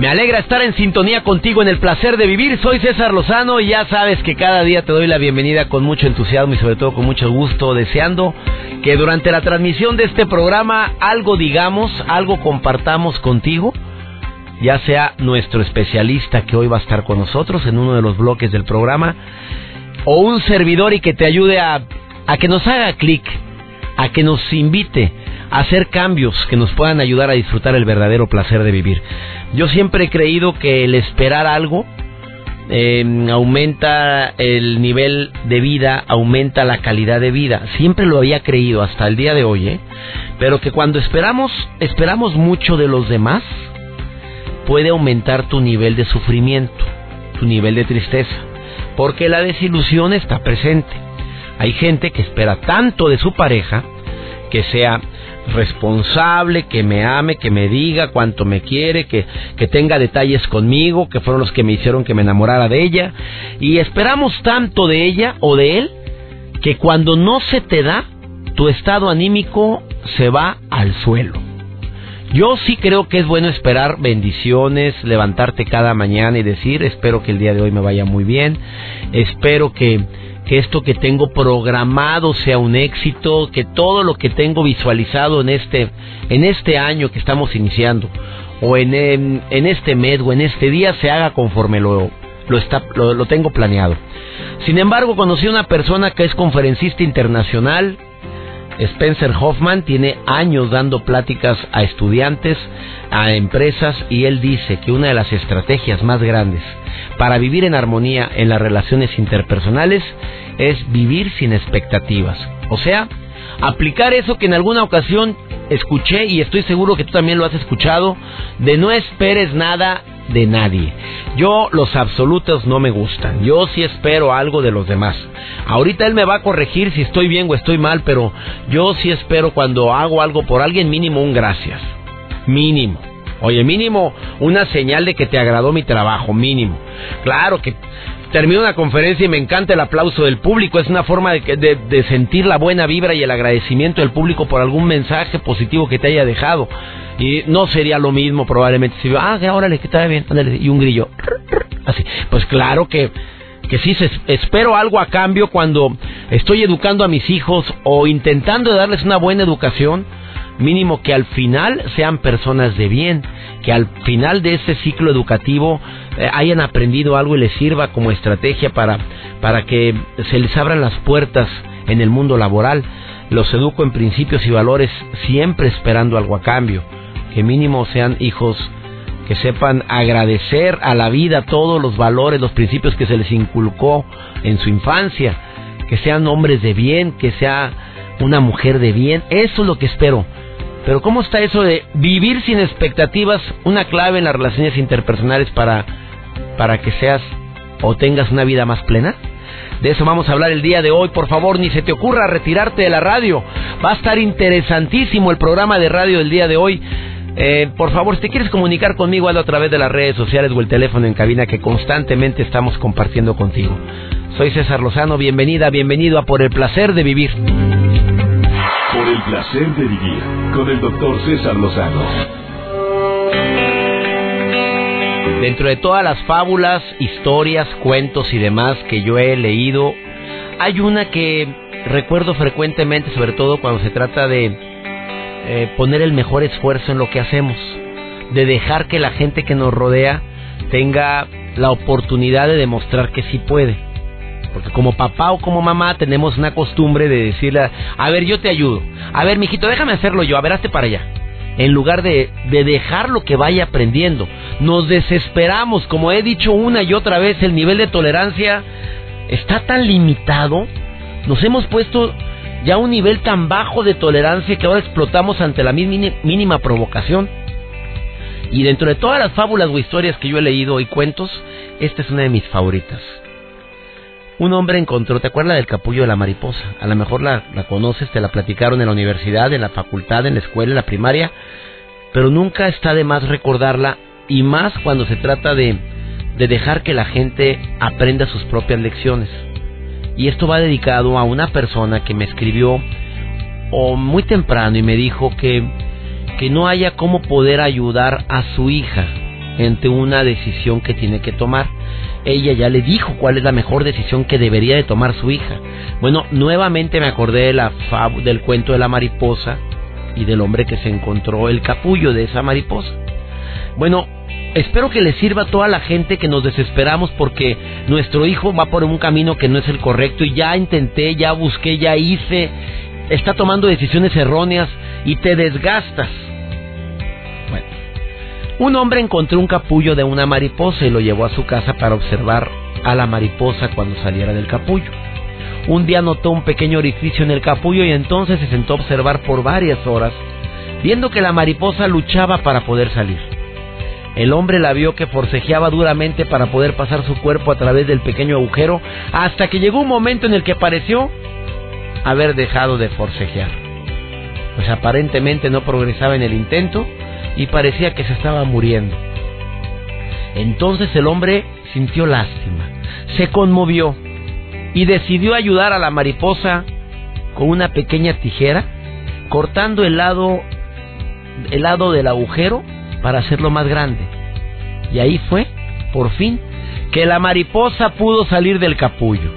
Me alegra estar en sintonía contigo en el placer de vivir. Soy César Lozano y ya sabes que cada día te doy la bienvenida con mucho entusiasmo y sobre todo con mucho gusto, deseando que durante la transmisión de este programa algo digamos, algo compartamos contigo, ya sea nuestro especialista que hoy va a estar con nosotros en uno de los bloques del programa, o un servidor y que te ayude a, a que nos haga clic, a que nos invite hacer cambios que nos puedan ayudar a disfrutar el verdadero placer de vivir. Yo siempre he creído que el esperar algo eh, aumenta el nivel de vida, aumenta la calidad de vida. Siempre lo había creído hasta el día de hoy, ¿eh? Pero que cuando esperamos, esperamos mucho de los demás, puede aumentar tu nivel de sufrimiento, tu nivel de tristeza, porque la desilusión está presente. Hay gente que espera tanto de su pareja que sea responsable, que me ame, que me diga cuánto me quiere, que, que tenga detalles conmigo, que fueron los que me hicieron que me enamorara de ella. Y esperamos tanto de ella o de él que cuando no se te da, tu estado anímico se va al suelo. Yo sí creo que es bueno esperar bendiciones, levantarte cada mañana y decir, espero que el día de hoy me vaya muy bien, espero que que esto que tengo programado sea un éxito, que todo lo que tengo visualizado en este, en este año que estamos iniciando, o en, en, este mes o en este día se haga conforme lo, lo, está, lo, lo tengo planeado. Sin embargo, conocí a una persona que es conferencista internacional, Spencer Hoffman tiene años dando pláticas a estudiantes, a empresas y él dice que una de las estrategias más grandes para vivir en armonía en las relaciones interpersonales es vivir sin expectativas. O sea, aplicar eso que en alguna ocasión escuché y estoy seguro que tú también lo has escuchado, de no esperes nada de nadie. Yo los absolutos no me gustan. Yo sí espero algo de los demás. Ahorita él me va a corregir si estoy bien o estoy mal, pero yo sí espero cuando hago algo por alguien mínimo un gracias. Mínimo. Oye, mínimo una señal de que te agradó mi trabajo, mínimo. Claro que termino una conferencia y me encanta el aplauso del público. Es una forma de, de, sentir la buena vibra y el agradecimiento del público por algún mensaje positivo que te haya dejado. Y no sería lo mismo probablemente si ah, órale, que está bien, y un grillo. Así. Pues claro que que sí espero algo a cambio cuando estoy educando a mis hijos o intentando darles una buena educación mínimo que al final sean personas de bien, que al final de ese ciclo educativo eh, hayan aprendido algo y les sirva como estrategia para, para que se les abran las puertas en el mundo laboral. Los educo en principios y valores siempre esperando algo a cambio, que mínimo sean hijos que sepan agradecer a la vida todos los valores, los principios que se les inculcó en su infancia, que sean hombres de bien, que sea una mujer de bien, eso es lo que espero pero ¿cómo está eso de vivir sin expectativas? Una clave en las relaciones interpersonales para, para que seas o tengas una vida más plena. De eso vamos a hablar el día de hoy. Por favor, ni se te ocurra retirarte de la radio. Va a estar interesantísimo el programa de radio del día de hoy. Eh, por favor, si te quieres comunicar conmigo, hazlo a través de las redes sociales o el teléfono en cabina que constantemente estamos compartiendo contigo. Soy César Lozano, bienvenida, bienvenido a Por el Placer de Vivir. Por el placer de vivir con el doctor César Lozano. Dentro de todas las fábulas, historias, cuentos y demás que yo he leído, hay una que recuerdo frecuentemente, sobre todo cuando se trata de eh, poner el mejor esfuerzo en lo que hacemos, de dejar que la gente que nos rodea tenga la oportunidad de demostrar que sí puede. Porque como papá o como mamá tenemos una costumbre de decirle, a ver, yo te ayudo. A ver, mijito, déjame hacerlo yo. A ver, hazte para allá. En lugar de, de dejar lo que vaya aprendiendo. Nos desesperamos. Como he dicho una y otra vez, el nivel de tolerancia está tan limitado. Nos hemos puesto ya un nivel tan bajo de tolerancia que ahora explotamos ante la mínima provocación. Y dentro de todas las fábulas o historias que yo he leído y cuentos, esta es una de mis favoritas. Un hombre encontró, ¿te acuerdas del capullo de la mariposa? A lo mejor la, la conoces, te la platicaron en la universidad, en la facultad, en la escuela, en la primaria, pero nunca está de más recordarla y más cuando se trata de, de dejar que la gente aprenda sus propias lecciones. Y esto va dedicado a una persona que me escribió muy temprano y me dijo que, que no haya cómo poder ayudar a su hija ante una decisión que tiene que tomar. Ella ya le dijo cuál es la mejor decisión que debería de tomar su hija. Bueno, nuevamente me acordé de la del cuento de la mariposa y del hombre que se encontró el capullo de esa mariposa. Bueno, espero que le sirva a toda la gente que nos desesperamos porque nuestro hijo va por un camino que no es el correcto y ya intenté, ya busqué, ya hice, está tomando decisiones erróneas y te desgastas. Bueno, un hombre encontró un capullo de una mariposa y lo llevó a su casa para observar a la mariposa cuando saliera del capullo. Un día notó un pequeño orificio en el capullo y entonces se sentó a observar por varias horas, viendo que la mariposa luchaba para poder salir. El hombre la vio que forcejeaba duramente para poder pasar su cuerpo a través del pequeño agujero, hasta que llegó un momento en el que pareció haber dejado de forcejear. Pues aparentemente no progresaba en el intento y parecía que se estaba muriendo. Entonces el hombre sintió lástima, se conmovió y decidió ayudar a la mariposa con una pequeña tijera, cortando el lado, el lado del agujero para hacerlo más grande. Y ahí fue, por fin, que la mariposa pudo salir del capullo.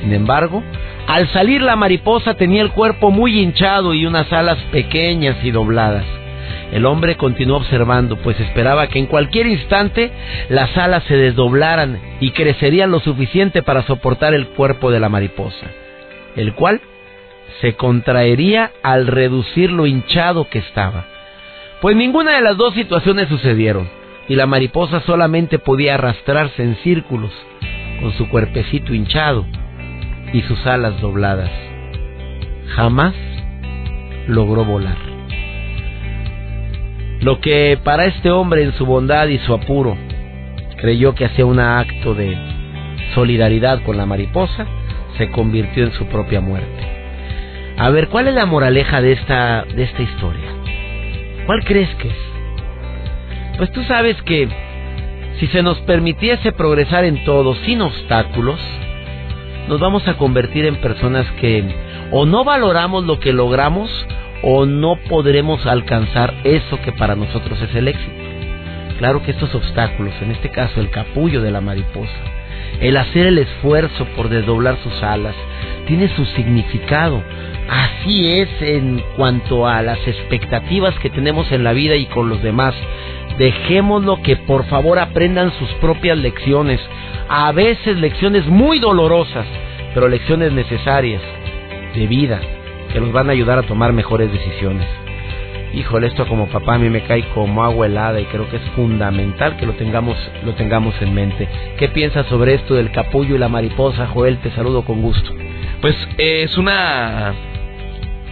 Sin embargo, al salir la mariposa tenía el cuerpo muy hinchado y unas alas pequeñas y dobladas. El hombre continuó observando, pues esperaba que en cualquier instante las alas se desdoblaran y crecerían lo suficiente para soportar el cuerpo de la mariposa, el cual se contraería al reducir lo hinchado que estaba. Pues ninguna de las dos situaciones sucedieron, y la mariposa solamente podía arrastrarse en círculos, con su cuerpecito hinchado y sus alas dobladas. Jamás logró volar. Lo que para este hombre en su bondad y su apuro creyó que hacía un acto de solidaridad con la mariposa, se convirtió en su propia muerte. A ver, ¿cuál es la moraleja de esta, de esta historia? ¿Cuál crees que es? Pues tú sabes que si se nos permitiese progresar en todo sin obstáculos, nos vamos a convertir en personas que o no valoramos lo que logramos o no podremos alcanzar eso que para nosotros es el éxito. Claro que estos obstáculos, en este caso el capullo de la mariposa, el hacer el esfuerzo por desdoblar sus alas, tiene su significado. Así es en cuanto a las expectativas que tenemos en la vida y con los demás. Dejémoslo que por favor aprendan sus propias lecciones. A veces lecciones muy dolorosas, pero lecciones necesarias de vida que nos van a ayudar a tomar mejores decisiones. Híjole, esto como papá a mí me cae como agua helada y creo que es fundamental que lo tengamos, lo tengamos en mente. ¿Qué piensas sobre esto del capullo y la mariposa, Joel? Te saludo con gusto. Pues eh, es una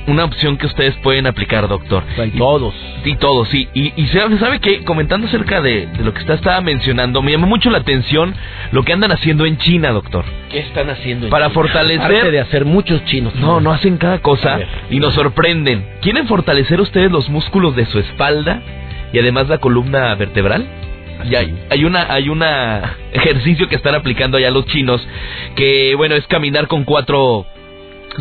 una opción que ustedes pueden aplicar, doctor. Y todos. Y todos, sí. Y, y sabe que, comentando acerca de, lo que usted estaba mencionando, me llama mucho la atención lo que andan haciendo en China, doctor. ¿Qué están haciendo? En Para fortalecer. de hacer muchos chinos. No, no hacen cada cosa y nos sorprenden. ¿Quieren fortalecer ustedes los músculos de su espalda y además la columna vertebral? Y hay, hay una hay una ejercicio que están aplicando allá los chinos que bueno es caminar con cuatro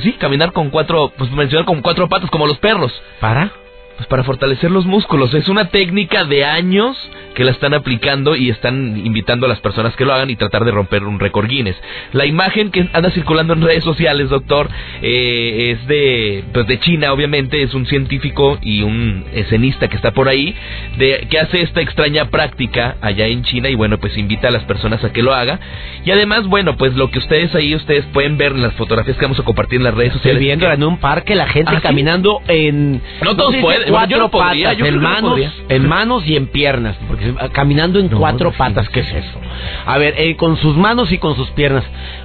sí, caminar con cuatro, pues mencionar con cuatro patas como los perros. ¿Para? Pues para fortalecer los músculos. Es una técnica de años que la están aplicando y están invitando a las personas que lo hagan y tratar de romper un récord Guinness. La imagen que anda circulando en redes sociales, doctor, eh, es de, pues de China, obviamente, es un científico y un escenista que está por ahí, de, que hace esta extraña práctica allá en China y bueno, pues invita a las personas a que lo haga. Y además, bueno, pues lo que ustedes ahí, ustedes pueden ver en las fotografías que vamos a compartir en las redes sociales. Estoy viendo en un parque la gente ¿Ah, caminando en... No todos pueden cuatro patas, en manos, en manos y en piernas, porque caminando en cuatro patas, ¿qué es eso? A ver, eh, con sus manos y con sus piernas.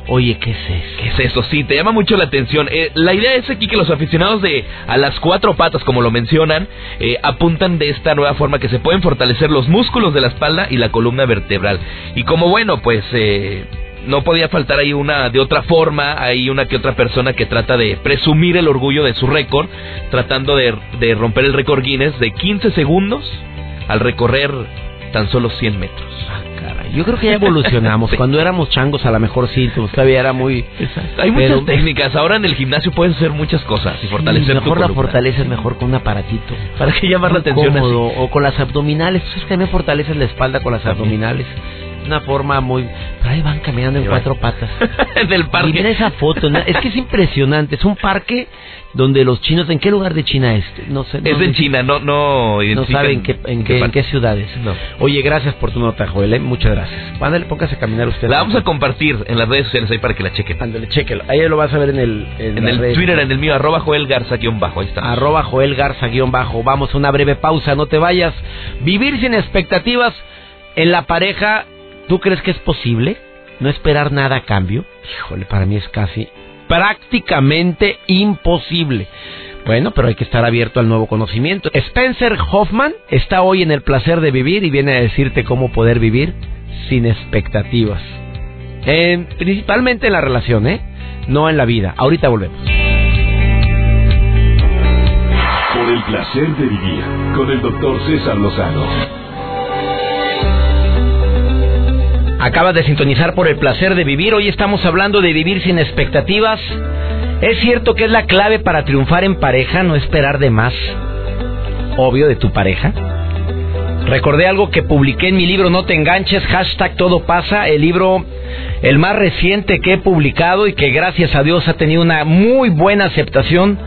Oye, ¿qué es eso? ¿Qué es eso? Sí, te llama mucho la atención. Eh, la idea es aquí que los aficionados de a las cuatro patas, como lo mencionan, eh, apuntan de esta nueva forma que se pueden fortalecer los músculos de la espalda y la columna vertebral. Y como bueno, pues eh, no podía faltar ahí una de otra forma, hay una que otra persona que trata de presumir el orgullo de su récord, tratando de, de romper el récord Guinness de 15 segundos al recorrer tan solo 100 metros. Ah, caray. Yo creo que ya evolucionamos. Cuando éramos changos, a lo mejor sí, todavía era muy. Hay muchas técnicas. Ahora en el gimnasio puedes hacer muchas cosas y fortalecer mejor tu la fortaleces mejor con un aparatito. ¿Para qué llamar la atención así? cómodo, O con las abdominales. Tú sabes que también fortaleces la espalda con las abdominales. Una forma muy. Pero ahí van caminando en cuatro patas. Del Y parque. mira esa foto, ¿no? es que es impresionante. Es un parque donde los chinos, ¿en qué lugar de China es? No sé. Es en China, no No no saben en qué, en qué, en qué ciudades. No. Oye, gracias por tu nota, Joel. ¿eh? Muchas gracias. Ándale, póngase a caminar usted. La vamos a compartir en las redes sociales ahí para que la chequen. Ándale, chéquelo. Ahí lo vas a ver en el... En el redes. Twitter, en el mío, arroba Joel Garza guion bajo, ahí está. Arroba Joel Garza guion bajo. Vamos a una breve pausa, no te vayas. Vivir sin expectativas en la pareja, ¿tú crees que es posible? ¿No esperar nada a cambio? Híjole, para mí es casi prácticamente imposible. Bueno, pero hay que estar abierto al nuevo conocimiento. Spencer Hoffman está hoy en el placer de vivir y viene a decirte cómo poder vivir sin expectativas. Principalmente en la relación, ¿eh? No en la vida. Ahorita volvemos. Por el placer de vivir con el doctor César Lozano. Acabas de sintonizar por el placer de vivir. Hoy estamos hablando de vivir sin expectativas. Es cierto que es la clave para triunfar en pareja, no esperar de más. Obvio, de tu pareja. Recordé algo que publiqué en mi libro No te enganches, hashtag todo pasa, el libro el más reciente que he publicado y que gracias a Dios ha tenido una muy buena aceptación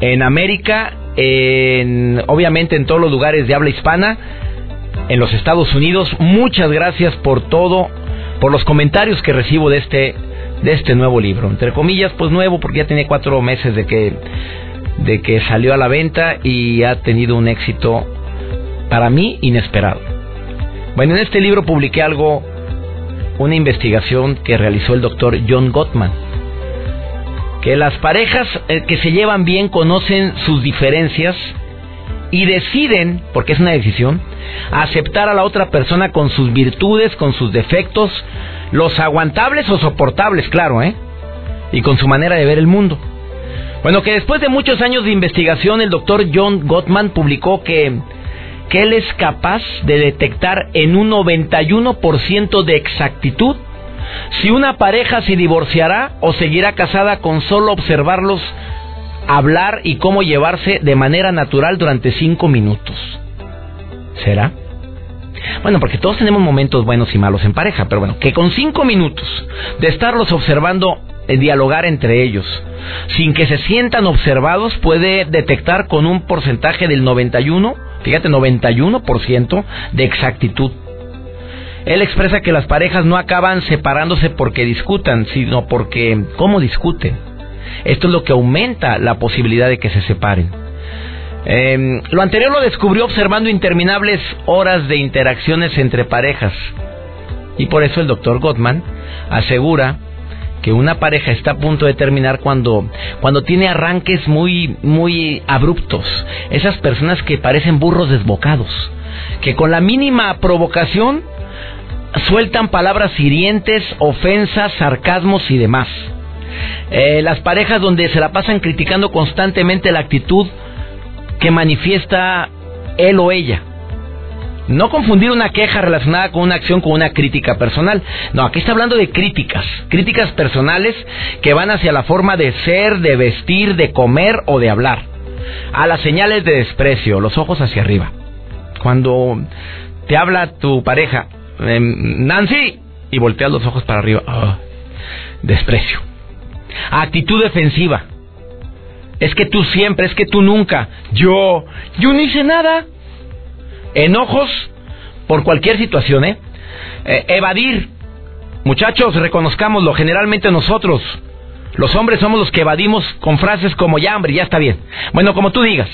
en América, en, obviamente en todos los lugares de habla hispana en los Estados Unidos. Muchas gracias por todo, por los comentarios que recibo de este de este nuevo libro. Entre comillas, pues nuevo porque ya tiene cuatro meses de que de que salió a la venta y ha tenido un éxito para mí inesperado. Bueno, en este libro publiqué algo, una investigación que realizó el doctor John Gottman, que las parejas eh, que se llevan bien conocen sus diferencias y deciden, porque es una decisión, aceptar a la otra persona con sus virtudes, con sus defectos, los aguantables o soportables, claro, ¿eh? Y con su manera de ver el mundo. Bueno, que después de muchos años de investigación, el doctor John Gottman publicó que, que él es capaz de detectar en un 91% de exactitud si una pareja se divorciará o seguirá casada con solo observarlos hablar y cómo llevarse de manera natural durante cinco minutos. ¿Será? Bueno, porque todos tenemos momentos buenos y malos en pareja, pero bueno, que con cinco minutos de estarlos observando, eh, dialogar entre ellos, sin que se sientan observados, puede detectar con un porcentaje del 91, fíjate, 91% de exactitud. Él expresa que las parejas no acaban separándose porque discutan, sino porque cómo discuten. Esto es lo que aumenta la posibilidad de que se separen. Eh, lo anterior lo descubrió observando interminables horas de interacciones entre parejas. Y por eso el doctor Gottman asegura que una pareja está a punto de terminar cuando, cuando tiene arranques muy, muy abruptos. Esas personas que parecen burros desbocados. Que con la mínima provocación sueltan palabras hirientes, ofensas, sarcasmos y demás. Eh, las parejas donde se la pasan criticando constantemente la actitud que manifiesta él o ella. No confundir una queja relacionada con una acción con una crítica personal. No, aquí está hablando de críticas. Críticas personales que van hacia la forma de ser, de vestir, de comer o de hablar. A las señales de desprecio, los ojos hacia arriba. Cuando te habla tu pareja, eh, Nancy, y volteas los ojos para arriba. Ah, desprecio. Actitud defensiva. Es que tú siempre, es que tú nunca. Yo, yo no hice nada. Enojos por cualquier situación, ¿eh? Eh, evadir. Muchachos, reconozcámoslo. Generalmente nosotros, los hombres, somos los que evadimos con frases como ya, hombre, ya está bien. Bueno, como tú digas.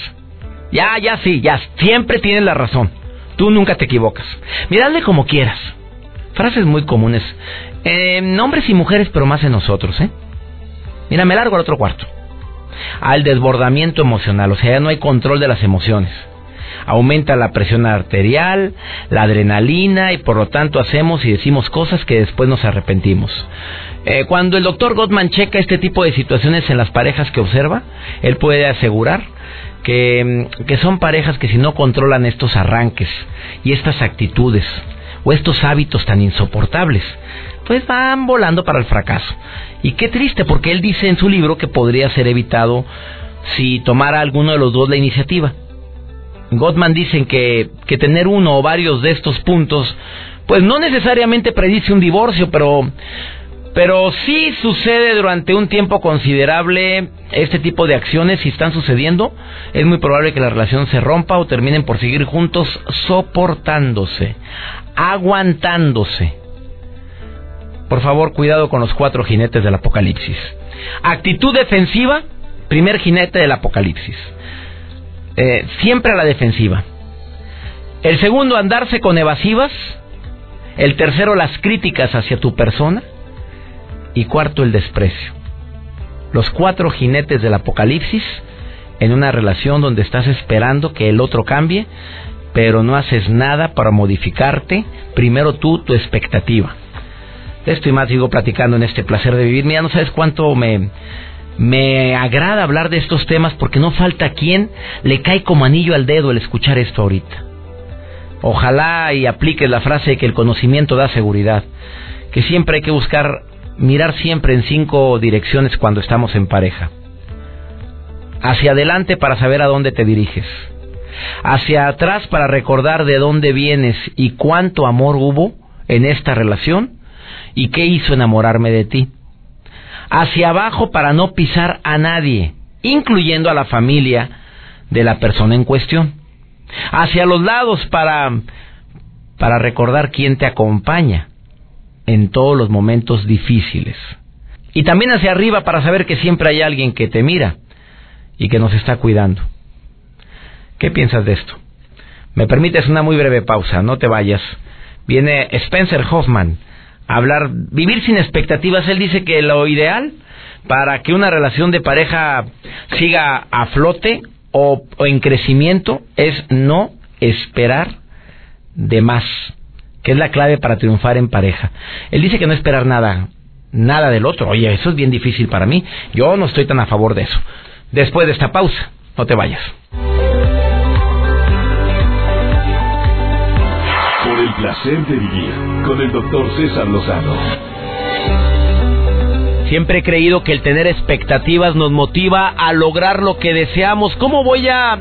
Ya, ya sí, ya. Siempre tienes la razón. Tú nunca te equivocas. Miradle como quieras. Frases muy comunes. En hombres y mujeres, pero más en nosotros, ¿eh? Mira, me largo al otro cuarto. Al desbordamiento emocional, o sea, ya no hay control de las emociones. Aumenta la presión arterial, la adrenalina y por lo tanto hacemos y decimos cosas que después nos arrepentimos. Eh, cuando el doctor Gottman checa este tipo de situaciones en las parejas que observa, él puede asegurar que, mm, que son parejas que si no controlan estos arranques y estas actitudes o estos hábitos tan insoportables, pues van volando para el fracaso. Y qué triste, porque él dice en su libro que podría ser evitado si tomara alguno de los dos la iniciativa. Gottman dice que, que tener uno o varios de estos puntos, pues no necesariamente predice un divorcio, pero pero sí sucede durante un tiempo considerable este tipo de acciones, si están sucediendo, es muy probable que la relación se rompa o terminen por seguir juntos soportándose, aguantándose. Por favor, cuidado con los cuatro jinetes del apocalipsis. Actitud defensiva, primer jinete del apocalipsis. Eh, siempre a la defensiva. El segundo, andarse con evasivas. El tercero, las críticas hacia tu persona. Y cuarto, el desprecio. Los cuatro jinetes del apocalipsis en una relación donde estás esperando que el otro cambie, pero no haces nada para modificarte, primero tú, tu expectativa. Esto y más sigo platicando en este placer de vivir. Mira, no sabes cuánto me, me agrada hablar de estos temas porque no falta quien le cae como anillo al dedo el escuchar esto ahorita. Ojalá y apliques la frase de que el conocimiento da seguridad, que siempre hay que buscar mirar siempre en cinco direcciones cuando estamos en pareja. Hacia adelante para saber a dónde te diriges. Hacia atrás para recordar de dónde vienes y cuánto amor hubo en esta relación y qué hizo enamorarme de ti. Hacia abajo para no pisar a nadie, incluyendo a la familia de la persona en cuestión. Hacia los lados para para recordar quién te acompaña en todos los momentos difíciles. Y también hacia arriba para saber que siempre hay alguien que te mira y que nos está cuidando. ¿Qué piensas de esto? Me permites una muy breve pausa, no te vayas. Viene Spencer Hoffman hablar, vivir sin expectativas. Él dice que lo ideal para que una relación de pareja siga a flote o, en crecimiento es no esperar de más que es la clave para triunfar en pareja. Él dice que no esperar nada, nada del otro. Oye, eso es bien difícil para mí. Yo no estoy tan a favor de eso. Después de esta pausa, no te vayas. Placer de vivir con el doctor César Lozano. Siempre he creído que el tener expectativas nos motiva a lograr lo que deseamos. ¿Cómo voy a,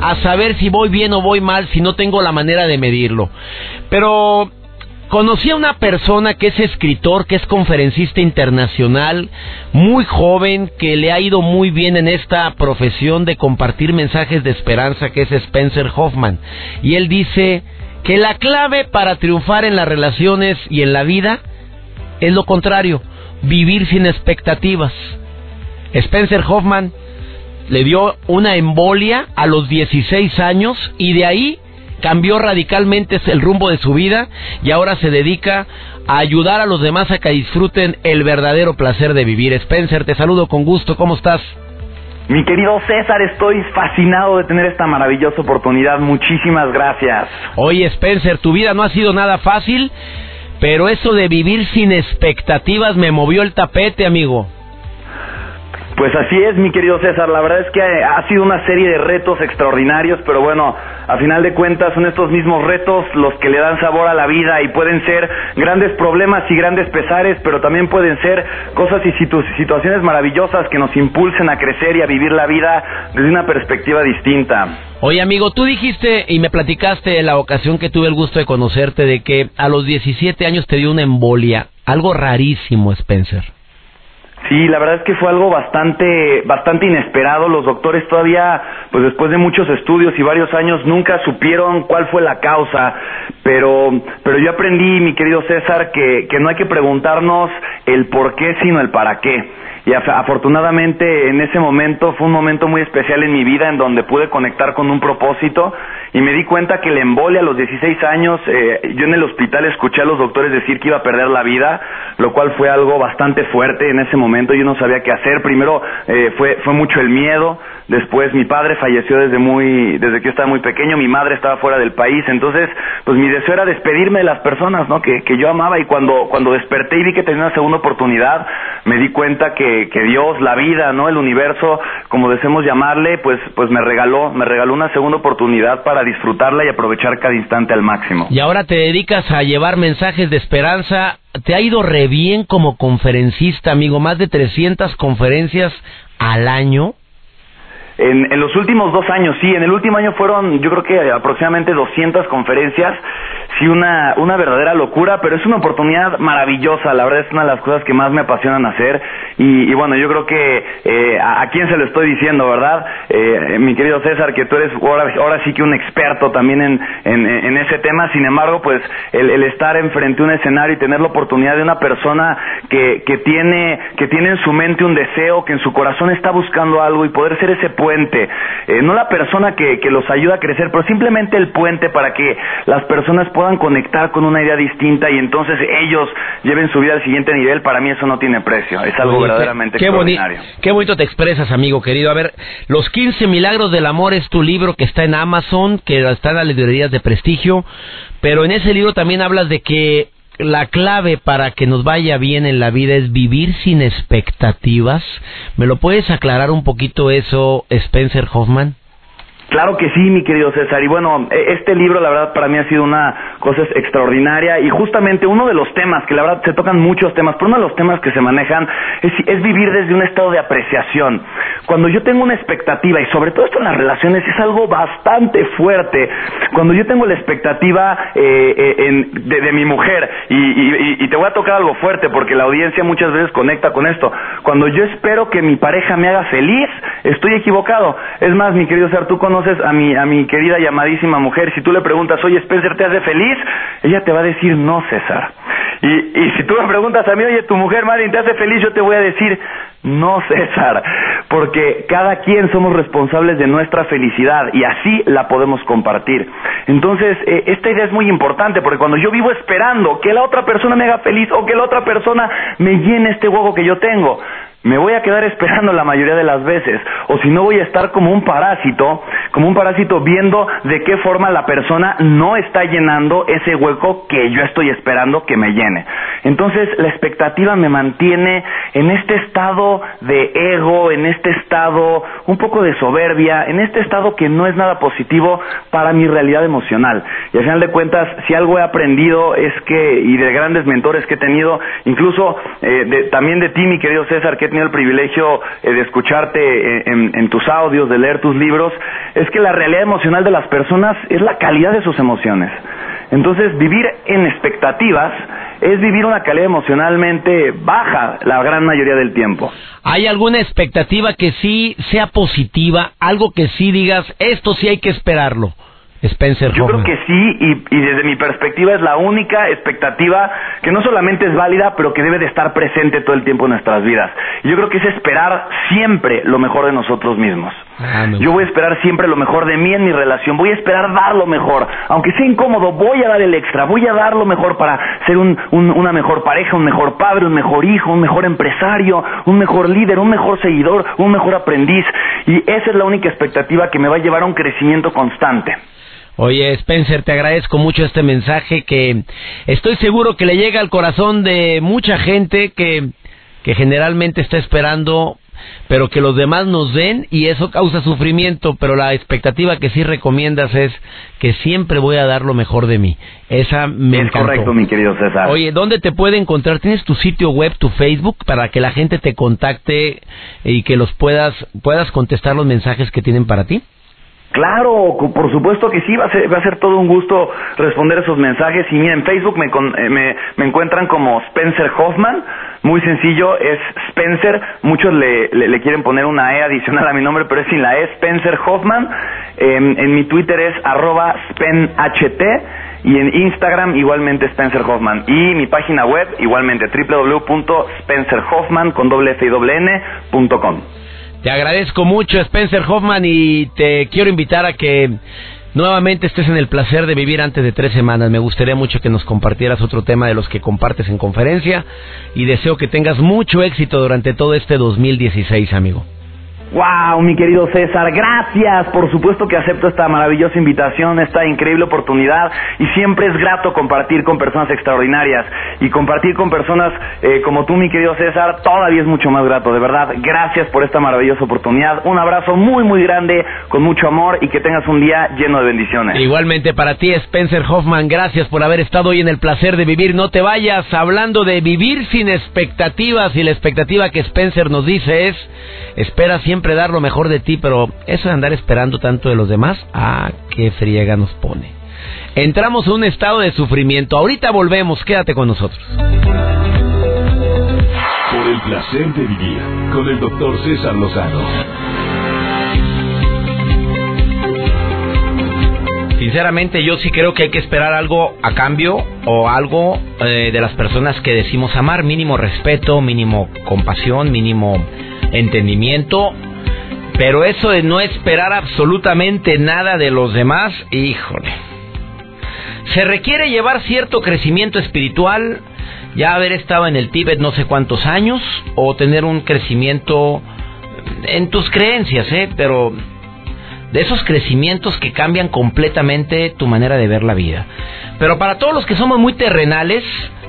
a saber si voy bien o voy mal si no tengo la manera de medirlo? Pero conocí a una persona que es escritor, que es conferencista internacional, muy joven, que le ha ido muy bien en esta profesión de compartir mensajes de esperanza, que es Spencer Hoffman. Y él dice que la clave para triunfar en las relaciones y en la vida es lo contrario vivir sin expectativas. Spencer Hoffman le dio una embolia a los 16 años y de ahí cambió radicalmente el rumbo de su vida y ahora se dedica a ayudar a los demás a que disfruten el verdadero placer de vivir. Spencer, te saludo con gusto, ¿cómo estás? Mi querido César, estoy fascinado de tener esta maravillosa oportunidad. Muchísimas gracias. Oye, Spencer, tu vida no ha sido nada fácil pero eso de vivir sin expectativas me movió el tapete, amigo. Pues así es, mi querido César. La verdad es que ha sido una serie de retos extraordinarios, pero bueno, a final de cuentas son estos mismos retos los que le dan sabor a la vida y pueden ser grandes problemas y grandes pesares, pero también pueden ser cosas y situaciones maravillosas que nos impulsen a crecer y a vivir la vida desde una perspectiva distinta. Oye, amigo, tú dijiste y me platicaste la ocasión que tuve el gusto de conocerte de que a los 17 años te dio una embolia. Algo rarísimo, Spencer. Sí, la verdad es que fue algo bastante, bastante inesperado. Los doctores todavía, pues después de muchos estudios y varios años, nunca supieron cuál fue la causa. Pero, pero yo aprendí, mi querido César, que, que no hay que preguntarnos el por qué, sino el para qué. Y afortunadamente en ese momento fue un momento muy especial en mi vida en donde pude conectar con un propósito y me di cuenta que el embole a los 16 años, eh, yo en el hospital escuché a los doctores decir que iba a perder la vida, lo cual fue algo bastante fuerte en ese momento, yo no sabía qué hacer, primero eh, fue, fue mucho el miedo, después mi padre falleció desde muy, desde que yo estaba muy pequeño, mi madre estaba fuera del país, entonces pues mi deseo era despedirme de las personas, ¿no? Que, que yo amaba y cuando, cuando desperté y vi que tenía una segunda oportunidad, me di cuenta que, que Dios, la vida, ¿no? El universo, como deseemos llamarle, pues, pues me regaló, me regaló una segunda oportunidad para disfrutarla y aprovechar cada instante al máximo. Y ahora te dedicas a llevar mensajes de esperanza. Te ha ido re bien como conferencista, amigo, más de 300 conferencias al año. En, en, los últimos dos años, sí, en el último año fueron yo creo que aproximadamente 200 conferencias. Sí una, una verdadera locura, pero es una oportunidad maravillosa, la verdad es una de las cosas que más me apasionan hacer. Y, bueno, yo creo que eh, a, quién se lo estoy diciendo, ¿verdad? Eh, mi querido César, que tú eres ahora, ahora sí que un experto también en, en, en ese tema, sin embargo, pues el, el, estar enfrente a un escenario y tener la oportunidad de una persona que, que, tiene, que tiene en su mente un deseo, que en su corazón está buscando algo y poder ser ese puente, eh, no la persona que, que los ayuda a crecer, pero simplemente el puente para que las personas puedan conectar con una idea distinta y entonces ellos lleven su vida al siguiente nivel, para mí eso no tiene precio. Es algo Oye, verdaderamente qué, extraordinario. qué bonito te expresas, amigo querido. A ver, Los 15 Milagros del Amor es tu libro que está en Amazon, que está en las librerías de prestigio, pero en ese libro también hablas de que la clave para que nos vaya bien en la vida es vivir sin expectativas. ¿Me lo puedes aclarar un poquito eso, Spencer Hoffman? Claro que sí, mi querido César. Y bueno, e, este libro, la verdad, para mí ha sido una cosa extraordinaria. Y justamente uno de los temas, que la verdad se tocan muchos temas, pero uno de los temas que se manejan es, vivir desde un estado de apreciación. Cuando yo tengo una expectativa, y sobre todo esto en las relaciones, es algo bastante fuerte. Cuando yo tengo la expectativa eh, eh, de, mi mujer, y, y, y te voy a tocar algo fuerte, porque la audiencia muchas veces conecta con esto. Cuando yo espero que mi pareja me haga feliz, estoy equivocado. Es más, mi querido César, tú conoces a mi, a mi querida llamadísima mujer, si tú le preguntas, oye Spencer, ¿te hace feliz? Ella te va a decir, no, César. Y, y si tú me preguntas a mí, oye, tu mujer, Marilyn, ¿te hace feliz? Yo te voy a decir, no, César, porque cada quien somos responsables de nuestra felicidad y así la podemos compartir. Entonces, eh, esta idea es muy importante porque cuando yo vivo esperando que la otra persona me haga feliz o que la otra persona me llene este hueco que yo tengo, me voy a quedar esperando la mayoría de las veces, o si no voy a estar como un parásito, como un parásito viendo de qué forma la persona no está llenando ese hueco que yo estoy esperando que me llene. Entonces la expectativa me mantiene en este estado de ego, en este estado un poco de soberbia, en este estado que no es nada positivo para mi realidad emocional. Y al final de cuentas, si algo he aprendido es que, y de grandes mentores que he tenido, incluso eh, de, también de ti, mi querido César, que tenido el privilegio eh, de escucharte en, en, tus audios, de leer tus libros, es que la realidad emocional de las personas es la calidad de sus emociones. Entonces, vivir en expectativas es vivir una calidad emocionalmente baja la gran mayoría del tiempo. ¿Hay alguna expectativa que sí sea positiva? Algo que sí digas, esto sí hay que esperarlo. Spencer Yo Hoffman. creo que sí, y, y, desde mi perspectiva es la única expectativa que no solamente es válida, pero que debe de estar presente todo el tiempo en nuestras vidas. Yo creo que es esperar siempre lo mejor de nosotros mismos. Ah, no. Yo voy a esperar siempre lo mejor de mí en mi relación, voy a esperar dar lo mejor, aunque sea incómodo, voy a dar el extra, voy a dar lo mejor para ser un, un, una mejor pareja, un mejor padre, un mejor hijo, un mejor empresario, un mejor líder, un mejor seguidor, un mejor aprendiz. Y esa es la única expectativa que me va a llevar a un crecimiento constante. Oye, Spencer, te agradezco mucho este mensaje que estoy seguro que le llega al corazón de mucha gente que, que generalmente está esperando, pero que los demás nos den y eso causa sufrimiento, pero la expectativa que sí recomiendas es que siempre voy a dar lo mejor de mí. Esa me es encantó. correcto, mi querido César. Oye, ¿dónde te puede encontrar? ¿Tienes tu sitio web, tu Facebook, para que la gente te contacte y que los puedas, puedas contestar los mensajes que tienen para ti? Claro, por supuesto que sí, va a ser, va a ser todo un gusto responder esos mensajes. Y mira, en Facebook me, me, me encuentran como Spencer Hoffman, muy sencillo, es Spencer, muchos le, le, quieren poner una E adicional a mi nombre, pero es sin la E, Spencer Hoffman. Eh, en mi Twitter es arroba SpenHT y en Instagram igualmente Spencer Hoffman y mi página web igualmente www.spencerhoffman con punto com. Te agradezco mucho Spencer Hoffman y te quiero invitar a que nuevamente estés en el placer de vivir antes de tres semanas. Me gustaría mucho que nos compartieras otro tema de los que compartes en conferencia y deseo que tengas mucho éxito durante todo este 2016, amigo. Wow, mi querido César, gracias. Por supuesto que acepto esta maravillosa invitación, esta increíble oportunidad y siempre es grato compartir con personas extraordinarias y compartir con personas eh, como tú, mi querido César, todavía es mucho más grato. De verdad, gracias por esta maravillosa oportunidad. Un abrazo muy, muy grande, con mucho amor y que tengas un día lleno de bendiciones. Igualmente para ti, Spencer Hoffman, gracias por haber estado hoy en el placer de vivir. No te vayas hablando de vivir sin expectativas y la expectativa que Spencer nos dice es, espera siempre dar lo mejor de ti, pero eso de andar esperando tanto de los demás, ah, qué friega nos pone. Entramos en un estado de sufrimiento. Ahorita volvemos, quédate con nosotros. Por el placer de vivir con el doctor César Lozano. Sinceramente yo sí creo que hay que esperar algo a cambio o algo eh, de las personas que decimos amar, mínimo respeto, mínimo compasión, mínimo entendimiento pero eso de no esperar absolutamente nada de los demás, híjole. Se requiere llevar cierto crecimiento espiritual, ya haber estado en el Tíbet no sé cuántos años, o tener un crecimiento en tus creencias, ¿eh? Pero de esos crecimientos que cambian completamente tu manera de ver la vida. Pero para todos los que somos muy terrenales,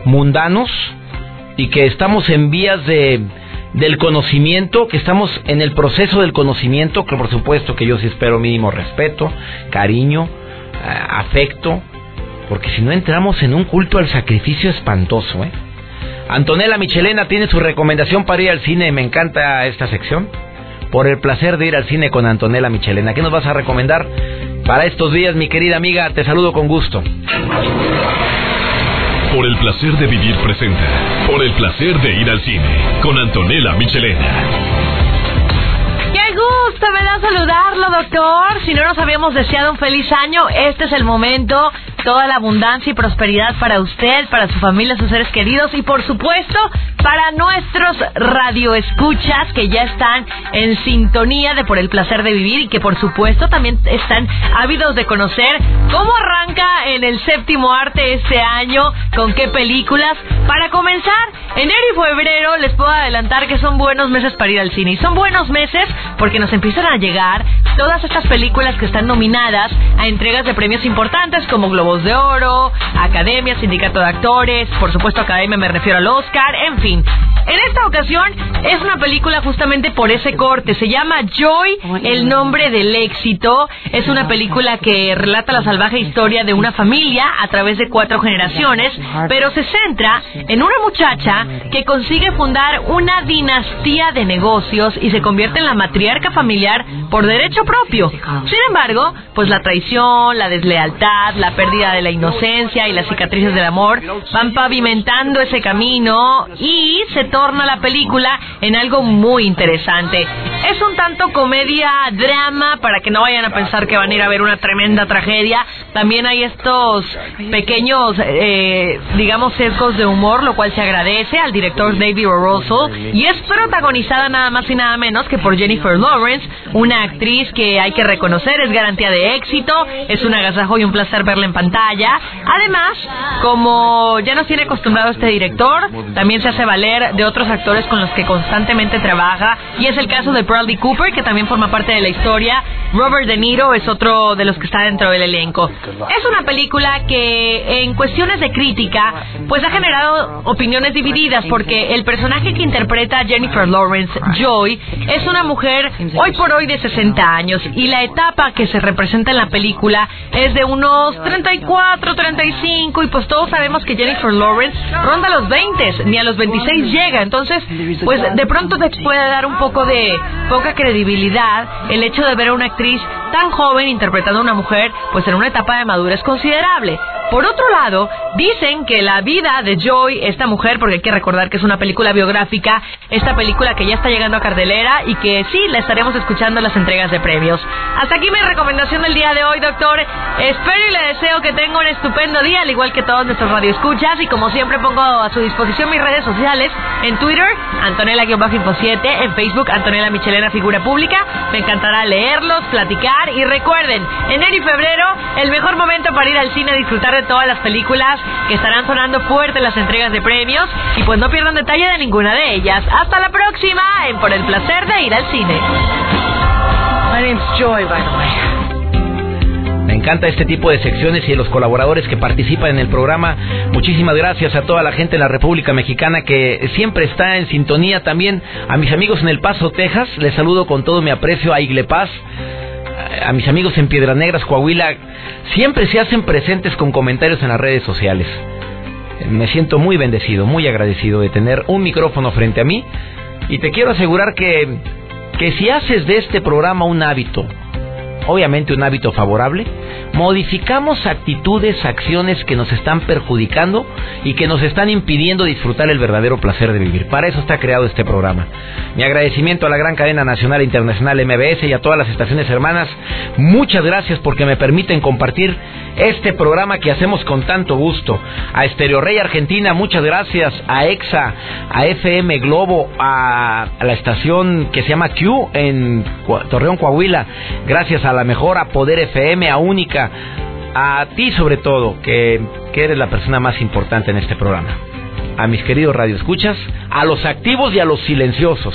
mundanos, y que estamos en vías de del conocimiento, que estamos en el proceso del conocimiento, que por supuesto que yo sí espero mínimo respeto, cariño, eh, afecto, porque si no entramos en un culto al sacrificio espantoso, ¿eh? Antonella Michelena tiene su recomendación para ir al cine, me encanta esta sección. Por el placer de ir al cine con Antonella Michelena. ¿Qué nos vas a recomendar para estos días, mi querida amiga? Te saludo con gusto. Por el placer de vivir presenta. Por el placer de ir al cine. Con Antonella Michelena. ¡Qué gusto me da saludarlo, doctor! Si no nos habíamos deseado un feliz año, este es el momento toda la abundancia y prosperidad para usted, para su familia, sus seres queridos y por supuesto para nuestros radioescuchas que ya están en sintonía de por el placer de vivir y que por supuesto también están ávidos de conocer cómo arranca en el séptimo arte este año, con qué películas. Para comenzar, enero y febrero les puedo adelantar que son buenos meses para ir al cine y son buenos meses porque nos empiezan a llegar todas estas películas que están nominadas a entregas de premios importantes como Globo de Oro, Academia, Sindicato de Actores, por supuesto Academia me refiero al Oscar, en fin. En esta ocasión es una película justamente por ese corte, se llama Joy, el nombre del éxito. Es una película que relata la salvaje historia de una familia a través de cuatro generaciones, pero se centra en una muchacha que consigue fundar una dinastía de negocios y se convierte en la matriarca familiar por derecho propio. Sin embargo, pues la traición, la deslealtad, la pérdida de la inocencia y las cicatrices del amor van pavimentando ese camino y se torna la película en algo muy interesante. Es un tanto comedia, drama, para que no vayan a pensar que van a ir a ver una tremenda tragedia. También hay estos pequeños, eh, digamos, sesgos de humor, lo cual se agradece al director David. Russell. Y es protagonizada nada más y nada menos que por Jennifer Lawrence, una actriz que hay que reconocer es garantía de éxito. Es un agasajo y un placer verla en pantalla Además, como ya nos tiene acostumbrado este director, también se hace valer de otros actores con los que constantemente trabaja. Y es el caso de Bradley Cooper, que también forma parte de la historia. Robert De Niro es otro de los que está dentro del elenco. Es una película que en cuestiones de crítica, pues ha generado opiniones divididas porque el personaje que interpreta Jennifer Lawrence, Joy, es una mujer hoy por hoy de 60 años y la etapa que se representa en la película es de unos 34 34, 35 y pues todos sabemos que Jennifer Lawrence ronda los 20, ni a los 26 llega, entonces pues de pronto te puede dar un poco de poca credibilidad el hecho de ver a una actriz tan joven interpretando a una mujer pues en una etapa de madurez considerable. Por otro lado, dicen que la vida de Joy, esta mujer, porque hay que recordar que es una película biográfica, esta película que ya está llegando a cartelera y que sí, la estaremos escuchando en las entregas de premios. Hasta aquí mi recomendación del día de hoy, doctor. Espero y le deseo que tenga un estupendo día, al igual que todos nuestros radioescuchas. Y como siempre pongo a su disposición mis redes sociales, en Twitter, Antonella-Info7, en Facebook, Antonella Michelena Figura Pública. Me encantará leerlos, platicar y recuerden, enero y febrero, el mejor momento para ir al cine a disfrutar de todas las películas que estarán sonando fuerte en las entregas de premios. Y pues no pierdan detalle de ninguna de ellas. Hasta la próxima en Por el placer de ir al cine. My name's Joy, by the way. Me encanta este tipo de secciones y los colaboradores que participan en el programa. Muchísimas gracias a toda la gente en la República Mexicana que siempre está en sintonía. También a mis amigos en El Paso, Texas. Les saludo con todo mi aprecio a Iglepaz. A mis amigos en Piedras Negras, Coahuila. Siempre se hacen presentes con comentarios en las redes sociales. Me siento muy bendecido, muy agradecido de tener un micrófono frente a mí. Y te quiero asegurar que que si haces de este programa un hábito, obviamente un hábito favorable, modificamos actitudes, acciones que nos están perjudicando y que nos están impidiendo disfrutar el verdadero placer de vivir. Para eso está creado este programa. Mi agradecimiento a la gran cadena nacional e internacional MBS y a todas las estaciones hermanas. Muchas gracias porque me permiten compartir este programa que hacemos con tanto gusto. A Estereo Rey Argentina, muchas gracias. A EXA, a FM Globo, a, la estación que se llama Q en Torreón, Coahuila. Gracias la mejor, a Poder FM, a Única. A ti sobre todo, que, que eres la persona más importante en este programa. A mis queridos radioescuchas, a los activos y a los silenciosos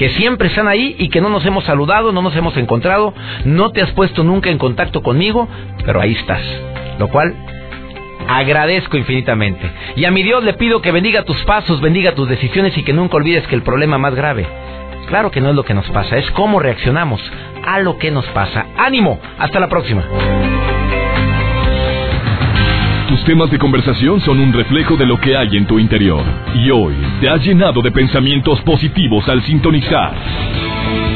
que siempre están ahí y que no nos hemos saludado, no nos hemos encontrado, no te has puesto nunca en contacto conmigo, pero ahí estás. Lo cual agradezco infinitamente. Y a mi Dios le pido que bendiga tus pasos, bendiga tus decisiones y que nunca olvides que el problema más grave, claro que no es lo que nos pasa, es cómo reaccionamos a lo que nos pasa. Ánimo, hasta la próxima. Tus temas de conversación son un reflejo de lo que hay en tu interior. Y hoy te has llenado de pensamientos positivos al sintonizar.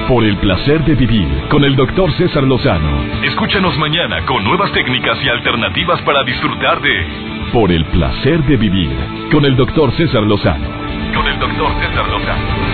Por el placer de vivir con el doctor César Lozano. Escúchanos mañana con nuevas técnicas y alternativas para disfrutar de Por el placer de vivir con el doctor César Lozano. Con el doctor César Lozano.